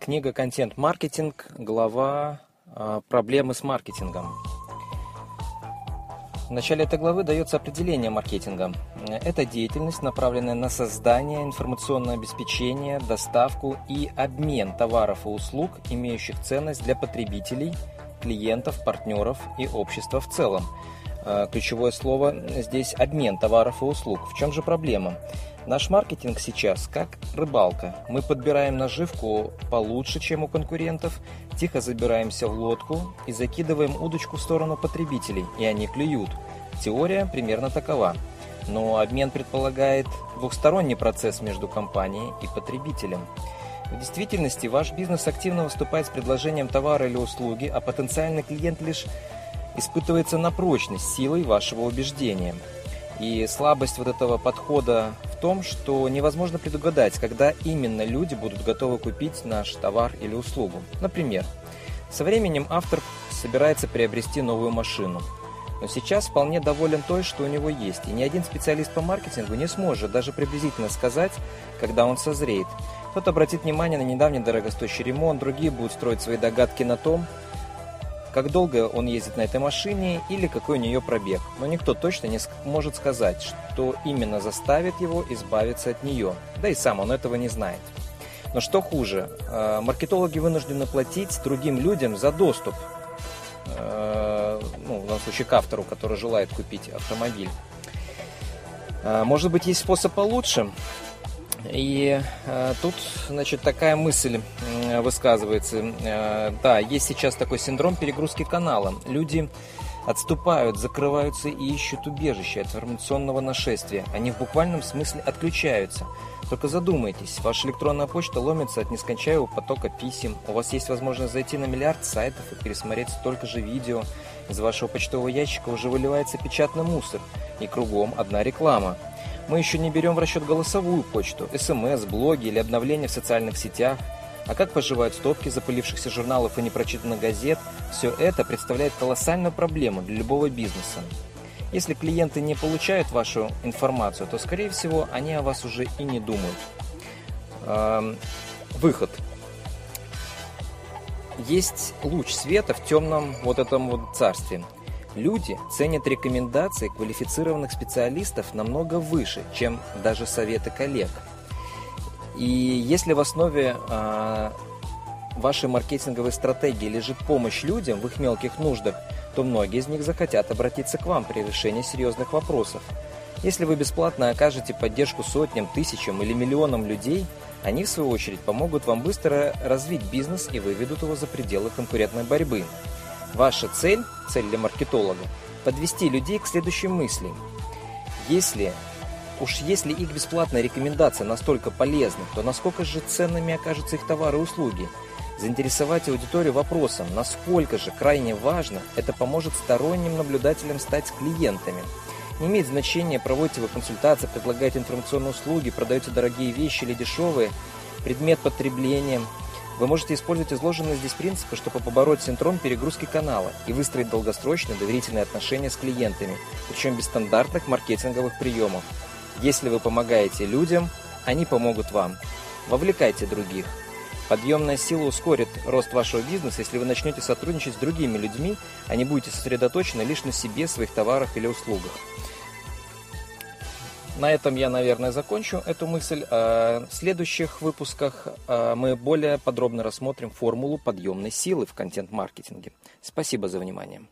Книга «Контент-маркетинг», глава а, «Проблемы с маркетингом». В начале этой главы дается определение маркетинга. Это деятельность, направленная на создание, информационное обеспечение, доставку и обмен товаров и услуг, имеющих ценность для потребителей, клиентов, партнеров и общества в целом. А, ключевое слово здесь обмен товаров и услуг. В чем же проблема? Наш маркетинг сейчас как рыбалка. Мы подбираем наживку получше, чем у конкурентов, тихо забираемся в лодку и закидываем удочку в сторону потребителей, и они клюют. Теория примерно такова. Но обмен предполагает двухсторонний процесс между компанией и потребителем. В действительности ваш бизнес активно выступает с предложением товара или услуги, а потенциальный клиент лишь испытывается на прочность силой вашего убеждения. И слабость вот этого подхода в том, что невозможно предугадать, когда именно люди будут готовы купить наш товар или услугу. Например, со временем автор собирается приобрести новую машину. Но сейчас вполне доволен той, что у него есть, и ни один специалист по маркетингу не сможет даже приблизительно сказать, когда он созреет. Кто-то обратит внимание на недавний дорогостоящий ремонт, другие будут строить свои догадки на том, как долго он ездит на этой машине или какой у нее пробег. Но никто точно не может сказать, что именно заставит его избавиться от нее. Да и сам он этого не знает. Но что хуже, э, маркетологи вынуждены платить другим людям за доступ, э, ну, в данном случае к автору, который желает купить автомобиль. Э, может быть, есть способ получше? И э, тут, значит, такая мысль высказывается. Э, да, есть сейчас такой синдром перегрузки канала. Люди отступают, закрываются и ищут убежище от информационного нашествия. Они в буквальном смысле отключаются. Только задумайтесь, ваша электронная почта ломится от нескончаемого потока писем. У вас есть возможность зайти на миллиард сайтов и пересмотреть столько же видео. Из вашего почтового ящика уже выливается печатный мусор. И кругом одна реклама. Мы еще не берем в расчет голосовую почту, СМС, блоги или обновления в социальных сетях. А как поживают стопки запылившихся журналов и непрочитанных газет, все это представляет колоссальную проблему для любого бизнеса. Если клиенты не получают вашу информацию, то, скорее всего, они о вас уже и не думают. Эм, выход. Есть луч света в темном вот этом вот царстве. Люди ценят рекомендации квалифицированных специалистов намного выше, чем даже советы коллег. И если в основе э, вашей маркетинговой стратегии лежит помощь людям в их мелких нуждах, то многие из них захотят обратиться к вам при решении серьезных вопросов. Если вы бесплатно окажете поддержку сотням, тысячам или миллионам людей, они, в свою очередь, помогут вам быстро развить бизнес и выведут его за пределы конкурентной борьбы. Ваша цель, цель для маркетолога, подвести людей к следующей мысли. Если уж если их бесплатная рекомендация настолько полезна, то насколько же ценными окажутся их товары и услуги? Заинтересовать аудиторию вопросом, насколько же крайне важно, это поможет сторонним наблюдателям стать клиентами. Не имеет значения, проводите вы консультации, предлагаете информационные услуги, продаете дорогие вещи или дешевые, предмет потребления – вы можете использовать изложенные здесь принципы, чтобы побороть синдром перегрузки канала и выстроить долгосрочные доверительные отношения с клиентами, причем без стандартных маркетинговых приемов. Если вы помогаете людям, они помогут вам. Вовлекайте других. Подъемная сила ускорит рост вашего бизнеса, если вы начнете сотрудничать с другими людьми, а не будете сосредоточены лишь на себе, своих товарах или услугах. На этом я, наверное, закончу эту мысль. А в следующих выпусках а, мы более подробно рассмотрим формулу подъемной силы в контент-маркетинге. Спасибо за внимание.